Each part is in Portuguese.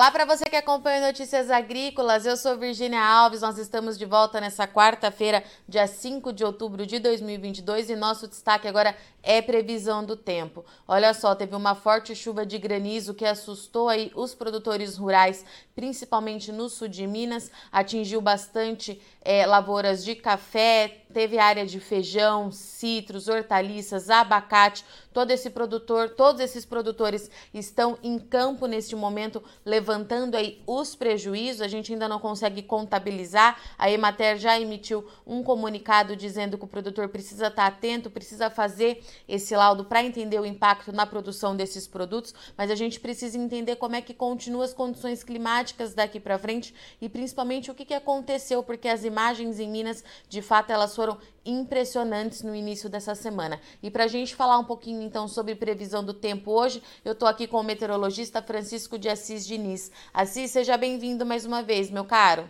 Olá para você que acompanha Notícias Agrícolas, eu sou Virginia Alves, nós estamos de volta nessa quarta-feira, dia 5 de outubro de 2022 e nosso destaque agora é previsão do tempo. Olha só, teve uma forte chuva de granizo que assustou aí os produtores rurais, principalmente no sul de Minas, atingiu bastante é, lavouras de café, teve área de feijão, citros, hortaliças, abacate. Todo esse produtor, todos esses produtores estão em campo neste momento, levantando aí os prejuízos. A gente ainda não consegue contabilizar. A Emater já emitiu um comunicado dizendo que o produtor precisa estar atento, precisa fazer esse laudo para entender o impacto na produção desses produtos, mas a gente precisa entender como é que continuam as condições climáticas daqui para frente e principalmente o que, que aconteceu, porque as imagens em Minas, de fato, elas foram impressionantes no início dessa semana. E para a gente falar um pouquinho então sobre previsão do tempo hoje, eu estou aqui com o meteorologista Francisco de Assis Diniz. Assis, seja bem-vindo mais uma vez, meu caro.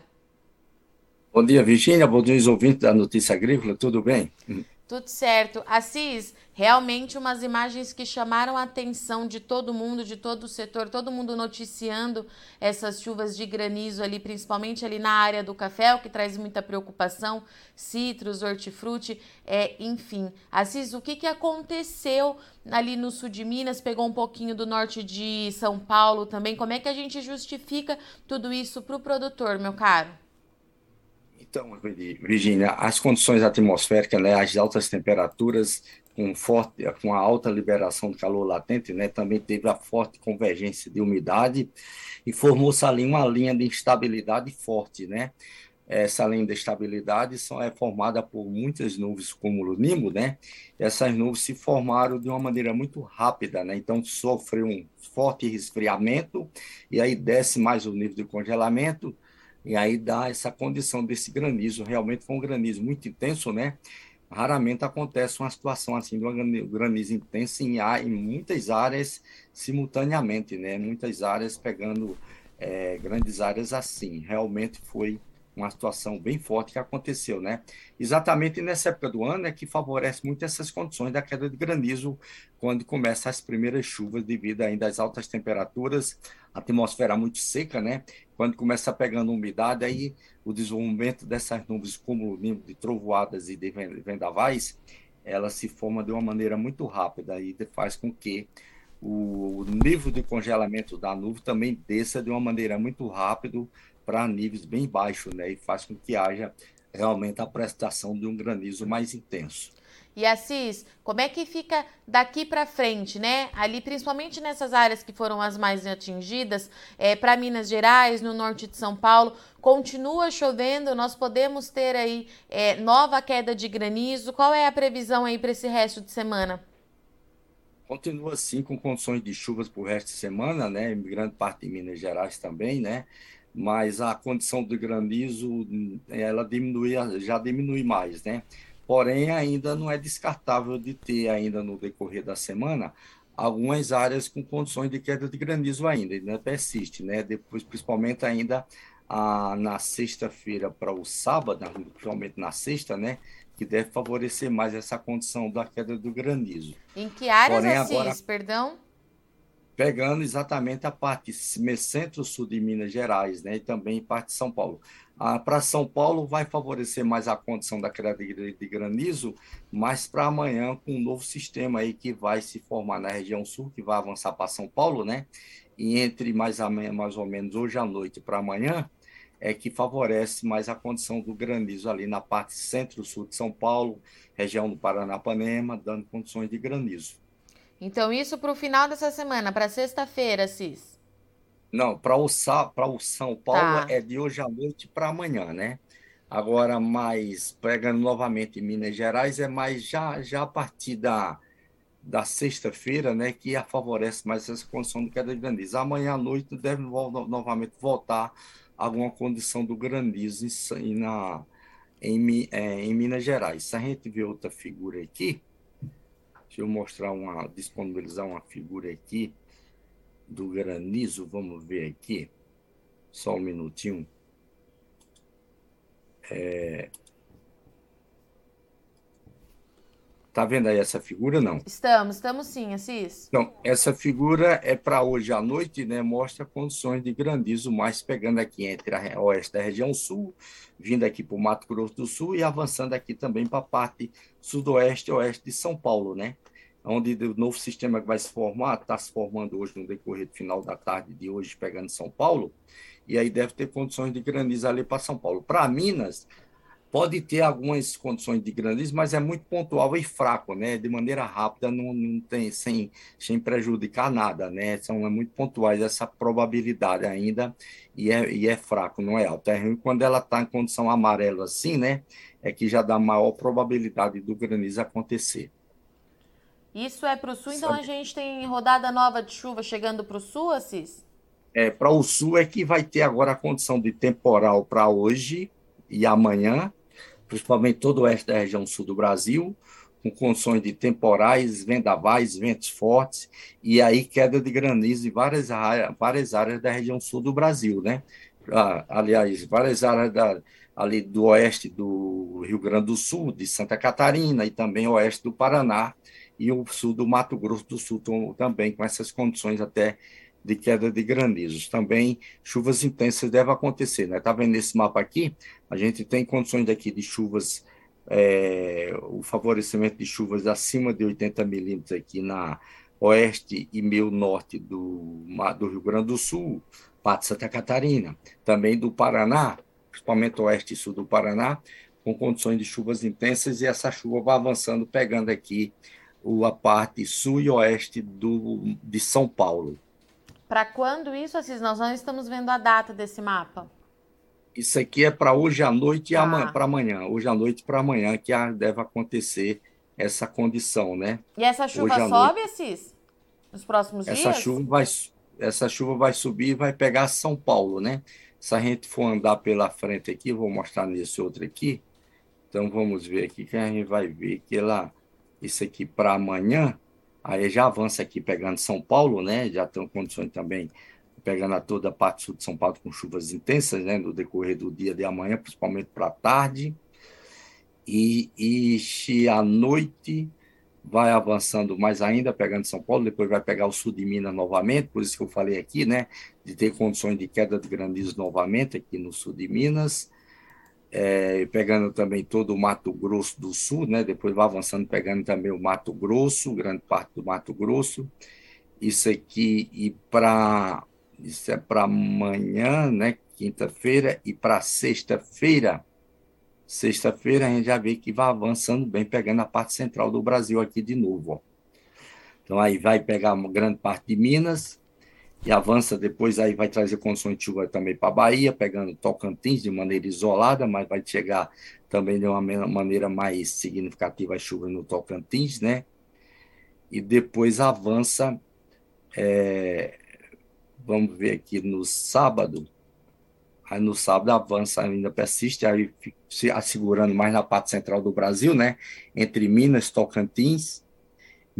Bom dia, Virginia. Bom dia, ouvintes da Notícia Agrícola. Tudo bem? Tudo certo. Assis, realmente umas imagens que chamaram a atenção de todo mundo, de todo o setor, todo mundo noticiando essas chuvas de granizo ali, principalmente ali na área do café, o que traz muita preocupação, citros, hortifruti, é, enfim. Assis, o que, que aconteceu ali no sul de Minas? Pegou um pouquinho do norte de São Paulo também. Como é que a gente justifica tudo isso para o produtor, meu caro? Então, Virginia, as condições atmosféricas, né, as altas temperaturas, com, forte, com a alta liberação de calor latente, né, também teve a forte convergência de umidade e formou-se ali uma linha de instabilidade forte, né? Essa linha de estabilidade só é formada por muitas nuvens cúmulo nimbo, né? Essas nuvens se formaram de uma maneira muito rápida, né? Então sofreu um forte resfriamento e aí desce mais o nível de congelamento, e aí dá essa condição desse granizo. Realmente foi um granizo muito intenso, né? Raramente acontece uma situação assim de um granizo intenso em, em muitas áreas simultaneamente, né? Muitas áreas pegando é, grandes áreas assim. Realmente foi uma situação bem forte que aconteceu, né? Exatamente nessa época do ano é que favorece muito essas condições da queda de granizo, quando começam as primeiras chuvas devido ainda às altas temperaturas, atmosfera muito seca, né? Quando começa pegando umidade, aí o desenvolvimento dessas nuvens como de trovoadas e de vendavais, ela se forma de uma maneira muito rápida e faz com que o nível de congelamento da nuvem também desça de uma maneira muito rápida, para níveis bem baixos, né? E faz com que haja realmente a prestação de um granizo mais intenso. E Assis, como é que fica daqui para frente, né? Ali, principalmente nessas áreas que foram as mais atingidas, é, para Minas Gerais, no norte de São Paulo, continua chovendo, nós podemos ter aí é, nova queda de granizo. Qual é a previsão aí para esse resto de semana? Continua assim com condições de chuvas o resto de semana, né? Em grande parte de Minas Gerais também, né? mas a condição do granizo ela diminui, já diminui mais, né? Porém, ainda não é descartável de ter ainda no decorrer da semana algumas áreas com condições de queda de granizo ainda, ainda persiste, né? Depois, principalmente ainda a, na sexta-feira para o sábado, principalmente na sexta, né? Que deve favorecer mais essa condição da queda do granizo. Em que áreas, Porém, Assis, agora... perdão? pegando exatamente a parte centro-sul de Minas Gerais, né, e também parte de São Paulo. Ah, para São Paulo vai favorecer mais a condição da queda de, de granizo, mas para amanhã com um novo sistema aí que vai se formar na região sul, que vai avançar para São Paulo, né? E entre mais, mais ou menos hoje à noite para amanhã, é que favorece mais a condição do granizo ali na parte centro-sul de São Paulo, região do Paranapanema, dando condições de granizo. Então, isso para o final dessa semana, para sexta-feira, Cis? Não, para o, o São Paulo tá. é de hoje à noite para amanhã, né? Agora, mais pegando novamente em Minas Gerais, é mais já, já a partir da, da sexta-feira, né, que favorece mais essa condição de queda de granizo. Amanhã à noite deve novamente voltar alguma condição do granizo em, na, em, é, em Minas Gerais. Se a gente ver outra figura aqui, Deixa eu mostrar uma, disponibilizar uma figura aqui do granizo. Vamos ver aqui. Só um minutinho. É... Tá vendo aí essa figura, não? Estamos, estamos sim, Assis. Então, essa figura é para hoje à noite, né? Mostra condições de granizo mais pegando aqui entre a oeste da região sul, vindo aqui para o Mato Grosso do Sul e avançando aqui também para a parte sudoeste e oeste de São Paulo, né? Onde o novo sistema que vai se formar, está se formando hoje no decorrer do final da tarde de hoje, pegando São Paulo, e aí deve ter condições de granizo ali para São Paulo. Para Minas, pode ter algumas condições de granizo, mas é muito pontual e fraco, né? De maneira rápida, não, não tem sem, sem prejudicar nada, né? São é muito pontuais essa probabilidade ainda e é, e é fraco, não é alto. É ruim quando ela está em condição amarela assim, né? É que já dá maior probabilidade do granizo acontecer. Isso é para o sul, então a gente tem rodada nova de chuva chegando para o sul, Assis? É, para o sul é que vai ter agora a condição de temporal para hoje e amanhã, principalmente todo o oeste da região sul do Brasil, com condições de temporais, vendavais, ventos fortes, e aí queda de granizo em várias, várias áreas da região sul do Brasil, né? Ah, aliás, várias áreas da, ali do oeste do Rio Grande do Sul, de Santa Catarina, e também oeste do Paraná, e o sul do Mato Grosso do Sul também, com essas condições até de queda de granizos. Também chuvas intensas devem acontecer. Né? Tá vendo nesse mapa aqui? A gente tem condições aqui de chuvas, é, o favorecimento de chuvas acima de 80 milímetros aqui na oeste e meio norte do, do Rio Grande do Sul, parte de Santa Catarina, também do Paraná, principalmente oeste e sul do Paraná, com condições de chuvas intensas, e essa chuva vai avançando, pegando aqui a parte sul e oeste do, de São Paulo. Para quando isso, Assis? Nós não estamos vendo a data desse mapa. Isso aqui é para hoje à noite ah. e para amanhã. Hoje à noite para amanhã que deve acontecer essa condição, né? E essa chuva sobe, noite. Assis? Nos próximos essa dias? Chuva vai, essa chuva vai subir e vai pegar São Paulo, né? Se a gente for andar pela frente aqui, vou mostrar nesse outro aqui. Então vamos ver aqui que a gente vai ver que lá, isso aqui para amanhã, Aí já avança aqui pegando São Paulo, né? Já estão condições também pegando a toda a parte sul de São Paulo com chuvas intensas, né? No decorrer do dia de amanhã, principalmente para a tarde. E, e à noite vai avançando mais ainda, pegando São Paulo, depois vai pegar o sul de Minas novamente, por isso que eu falei aqui, né? De ter condições de queda de granizo novamente aqui no sul de Minas é, pegando também todo o Mato Grosso do Sul, né? depois vai avançando, pegando também o Mato Grosso, grande parte do Mato Grosso. Isso aqui, e para isso é para amanhã, né? quinta-feira, e para sexta-feira, sexta-feira a gente já vê que vai avançando bem, pegando a parte central do Brasil aqui de novo. Ó. Então aí vai pegar uma grande parte de Minas, e avança depois, aí vai trazer condições de chuva também para a Bahia, pegando Tocantins de maneira isolada, mas vai chegar também de uma maneira mais significativa a chuva no Tocantins, né? E depois avança, é, vamos ver aqui no sábado, aí no sábado avança, ainda persiste, aí se assegurando mais na parte central do Brasil, né? Entre Minas, Tocantins,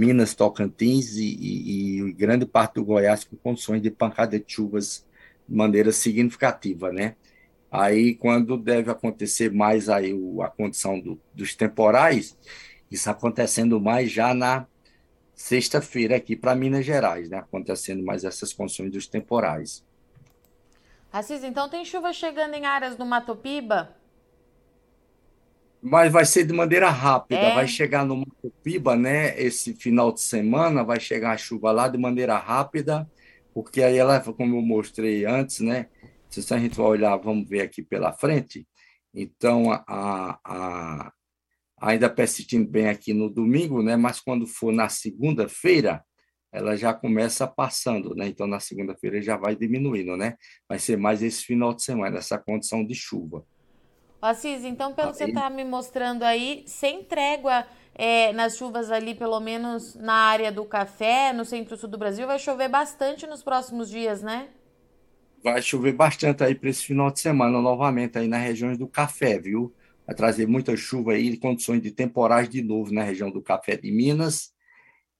Minas, Tocantins e, e, e, grande parte do Goiás com condições de pancada de chuvas de maneira significativa, né? Aí, quando deve acontecer mais aí o, a condição do, dos temporais, isso acontecendo mais já na sexta-feira aqui para Minas Gerais, né? Acontecendo mais essas condições dos temporais. Assis, então tem chuva chegando em áreas do Mato Piba? Mas vai ser de maneira rápida, é. vai chegar no Piba, né? Esse final de semana vai chegar a chuva lá de maneira rápida, porque aí ela, como eu mostrei antes, né? Se a gente vai olhar, vamos ver aqui pela frente. Então, a, a, ainda persistindo bem aqui no domingo, né? Mas quando for na segunda-feira, ela já começa passando, né? Então, na segunda-feira já vai diminuindo, né? Vai ser mais esse final de semana, essa condição de chuva. Assis, então, pelo que você está me mostrando aí, sem trégua é, nas chuvas ali, pelo menos na área do café, no centro-sul do Brasil, vai chover bastante nos próximos dias, né? Vai chover bastante aí para esse final de semana, novamente, aí nas regiões do café, viu? Vai trazer muita chuva aí, condições de temporais de novo na região do café de Minas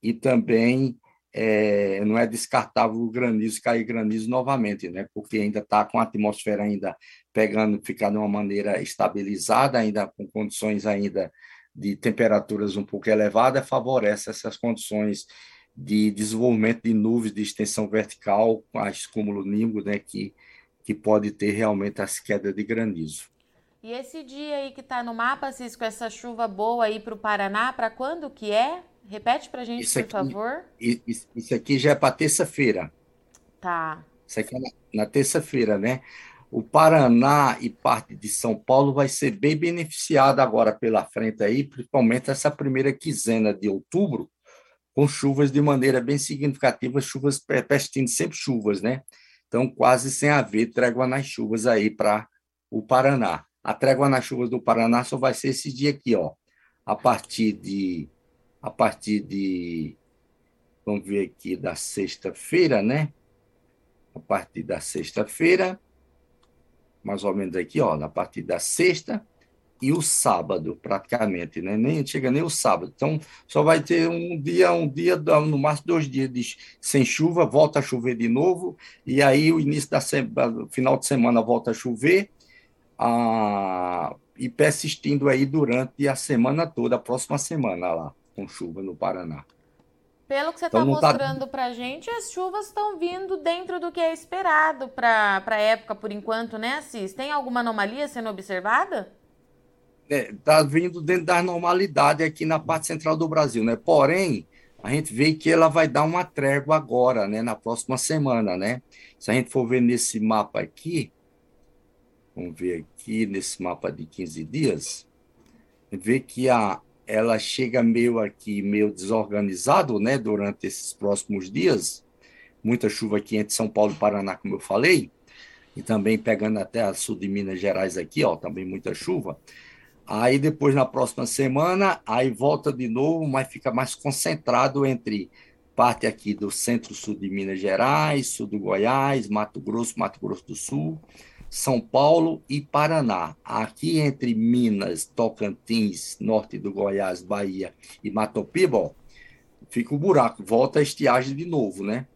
e também é, não é descartável o granizo cair granizo novamente, né? Porque ainda está com a atmosfera ainda pegando, ficar de uma maneira estabilizada, ainda com condições ainda de temperaturas um pouco elevadas favorece essas condições de desenvolvimento de nuvens de extensão vertical, as cúmulo nimbo, né, que, que pode ter realmente as quedas de granizo. E esse dia aí que está no mapa, Cisco, essa chuva boa aí para o Paraná, para quando que é? Repete para gente, isso por aqui, favor. Isso, isso aqui já é para terça-feira. Tá. Isso aqui é na, na terça-feira, né? O Paraná e parte de São Paulo vai ser bem beneficiado agora pela frente aí, principalmente essa primeira quinzena de outubro, com chuvas de maneira bem significativa, chuvas persistindo sempre chuvas, né? Então, quase sem haver trégua nas chuvas aí para o Paraná. A trégua nas chuvas do Paraná só vai ser esse dia aqui, ó. A partir de a partir de vamos ver aqui da sexta-feira, né? A partir da sexta-feira, mais ou menos aqui, ó, na partir da sexta e o sábado, praticamente, né? Nem chega nem o sábado. Então, só vai ter um dia, um dia, no máximo dois dias de, sem chuva, volta a chover de novo, e aí o início da semana, final de semana volta a chover, e persistindo aí durante a semana toda, a próxima semana lá, com chuva no Paraná. Pelo que você está então, tá mostrando tá... para a gente, as chuvas estão vindo dentro do que é esperado para a época, por enquanto, né, Assis? Tem alguma anomalia sendo observada? Está é, tá vindo dentro da normalidade aqui na parte central do Brasil, né? Porém, a gente vê que ela vai dar uma trégua agora, né? Na próxima semana, né? Se a gente for ver nesse mapa aqui, vamos ver aqui nesse mapa de 15 dias, vê que a, ela chega meio aqui, meio desorganizado, né, durante esses próximos dias. Muita chuva aqui entre São Paulo e Paraná, como eu falei, e também pegando até a sul de Minas Gerais aqui, ó, também muita chuva. Aí depois na próxima semana, aí volta de novo, mas fica mais concentrado entre parte aqui do centro-sul de Minas Gerais, sul do Goiás, Mato Grosso, Mato Grosso do Sul, são Paulo e Paraná. Aqui entre Minas, Tocantins, norte do Goiás, Bahia e Matopiba, fica o buraco, volta a estiagem de novo, né?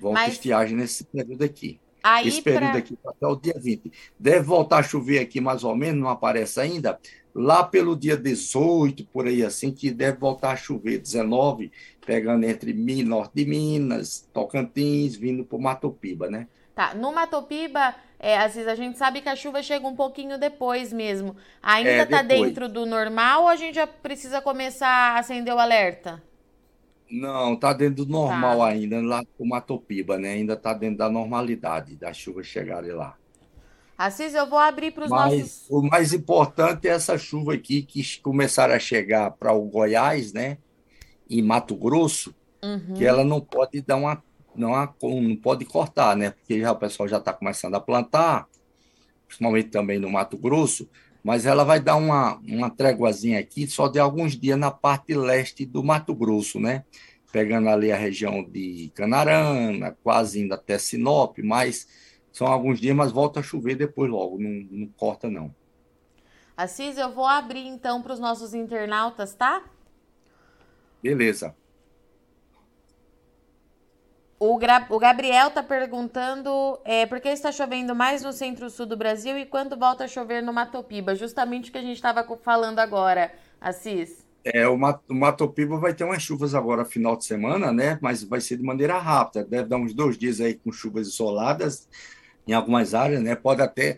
Volta Mas... a estiagem nesse período aqui. Aí Esse período pra... aqui até o dia 20. Deve voltar a chover aqui mais ou menos, não aparece ainda. Lá pelo dia 18, por aí assim, que deve voltar a chover, 19, pegando entre norte de Minas, Tocantins, vindo para o Matopiba, né? Tá, no Matopiba, é, vezes a gente sabe que a chuva chega um pouquinho depois mesmo. Ainda é, tá dentro do normal ou a gente já precisa começar a acender o alerta? Não, tá dentro do normal tá. ainda, lá com Matopiba, né? Ainda tá dentro da normalidade das chuvas chegarem lá. Assis, eu vou abrir para os nossos. O mais importante é essa chuva aqui que começaram a chegar para o Goiás, né? E Mato Grosso, uhum. que ela não pode dar uma não, há, não pode cortar, né? Porque já, o pessoal já está começando a plantar, principalmente também no Mato Grosso, mas ela vai dar uma, uma tréguazinha aqui só de alguns dias na parte leste do Mato Grosso, né? Pegando ali a região de Canarana, quase indo até Sinop, mas são alguns dias, mas volta a chover depois logo, não, não corta não. Assis, eu vou abrir então para os nossos internautas, tá? Beleza. O, Gra o Gabriel está perguntando é, por que está chovendo mais no centro-sul do Brasil e quando volta a chover no Matopiba? Justamente o que a gente estava falando agora, Assis. É, o, Mat o Matopiba vai ter umas chuvas agora final de semana, né? Mas vai ser de maneira rápida. Deve dar uns dois dias aí com chuvas isoladas em algumas áreas, né? Pode até,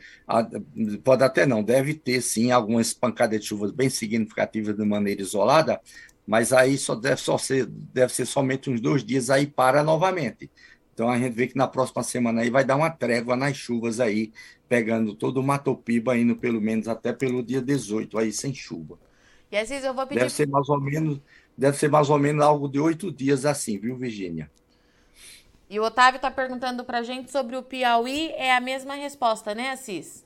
pode até não, deve ter sim algumas pancadas de chuvas bem significativas de maneira isolada, mas aí só deve, só ser, deve ser somente uns dois dias aí para novamente. Então a gente vê que na próxima semana aí vai dar uma trégua nas chuvas aí, pegando todo o Matopiba, indo pelo menos até pelo dia 18 aí sem chuva. E Assis, eu vou pedir... Deve ser mais ou menos, deve ser mais ou menos algo de oito dias assim, viu, Virgínia? E o Otávio está perguntando para a gente sobre o Piauí, é a mesma resposta, né, Assis?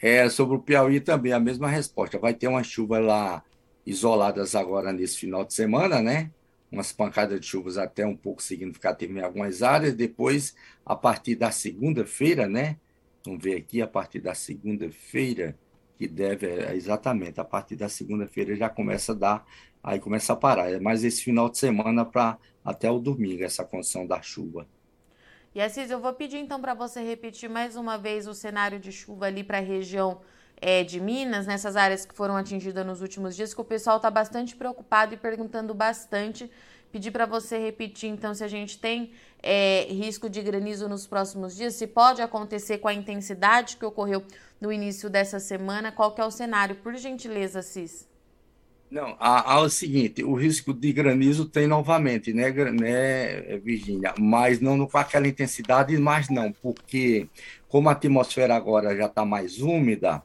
É, sobre o Piauí também, a mesma resposta. Vai ter uma chuva lá isoladas agora nesse final de semana, né? Umas pancadas de chuvas até um pouco significativas em algumas áreas. Depois, a partir da segunda-feira, né? Vamos ver aqui, a partir da segunda-feira, que deve, é, exatamente, a partir da segunda-feira já começa a dar, aí começa a parar. É mais esse final de semana para até o domingo, essa condição da chuva. E Assis, eu vou pedir então para você repetir mais uma vez o cenário de chuva ali para a região é, de Minas, nessas áreas que foram atingidas nos últimos dias, que o pessoal está bastante preocupado e perguntando bastante. Pedir para você repetir, então, se a gente tem é, risco de granizo nos próximos dias, se pode acontecer com a intensidade que ocorreu no início dessa semana, qual que é o cenário? Por gentileza, Cis. Não, há, há, o seguinte, o risco de granizo tem novamente, né, né Virgínia? Mas não com aquela intensidade, mas não, porque como a atmosfera agora já está mais úmida,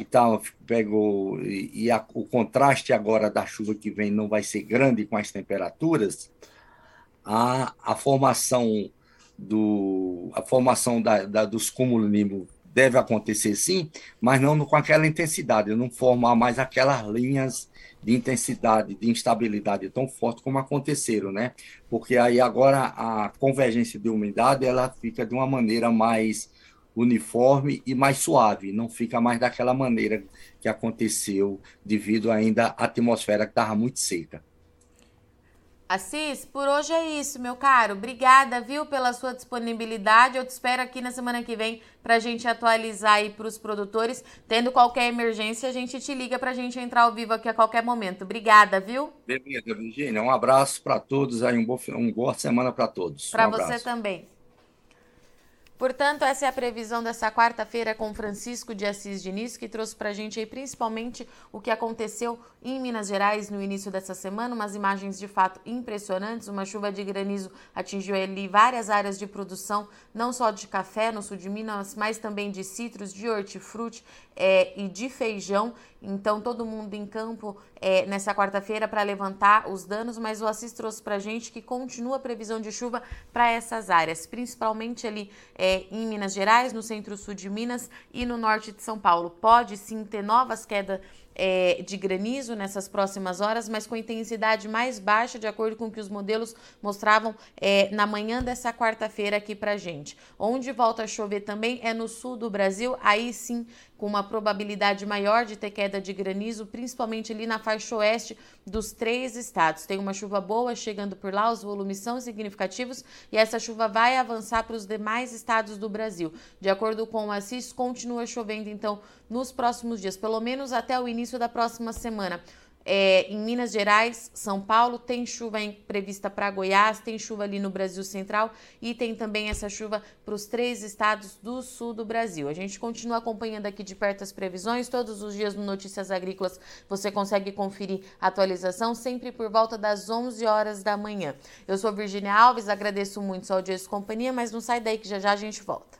e tá, pegou, e, e a, o contraste agora da chuva que vem não vai ser grande com as temperaturas, a, a formação do a formação da, da dos cúmulos deve acontecer sim, mas não com aquela intensidade, não formar mais aquelas linhas de intensidade, de instabilidade tão forte como aconteceram, né? Porque aí agora a convergência de umidade ela fica de uma maneira mais uniforme e mais suave, não fica mais daquela maneira que aconteceu devido ainda à atmosfera que estava muito seca. Assis, por hoje é isso, meu caro. Obrigada, viu, pela sua disponibilidade. Eu te espero aqui na semana que vem para a gente atualizar aí para os produtores. Tendo qualquer emergência, a gente te liga para a gente entrar ao vivo aqui a qualquer momento. Obrigada, viu? Beleza, Virginia. Um abraço para todos aí, um, bom, um boa semana para todos. Para um você também. Portanto, essa é a previsão dessa quarta-feira com Francisco de Assis Diniz, que trouxe para a gente aí principalmente o que aconteceu em Minas Gerais no início dessa semana, umas imagens de fato impressionantes, uma chuva de granizo atingiu ali várias áreas de produção, não só de café no sul de Minas, mas também de citros, de hortifruti é, e de feijão. Então, todo mundo em campo é, nessa quarta-feira para levantar os danos, mas o Assis trouxe para a gente que continua a previsão de chuva para essas áreas, principalmente ali é, em Minas Gerais, no centro-sul de Minas e no norte de São Paulo. Pode sim ter novas quedas é, de granizo nessas próximas horas, mas com intensidade mais baixa, de acordo com o que os modelos mostravam é, na manhã dessa quarta-feira aqui para gente. Onde volta a chover também é no sul do Brasil, aí sim com uma probabilidade maior de ter queda de granizo, principalmente ali na faixa oeste dos três estados. Tem uma chuva boa chegando por lá, os volumes são significativos e essa chuva vai avançar para os demais estados do Brasil. De acordo com o Assis, continua chovendo então nos próximos dias, pelo menos até o início da próxima semana. É, em Minas Gerais, São Paulo, tem chuva prevista para Goiás, tem chuva ali no Brasil Central e tem também essa chuva para os três estados do sul do Brasil. A gente continua acompanhando aqui de perto as previsões, todos os dias no Notícias Agrícolas você consegue conferir a atualização, sempre por volta das 11 horas da manhã. Eu sou Virginia Alves, agradeço muito sua audiência e companhia, mas não sai daí que já já a gente volta.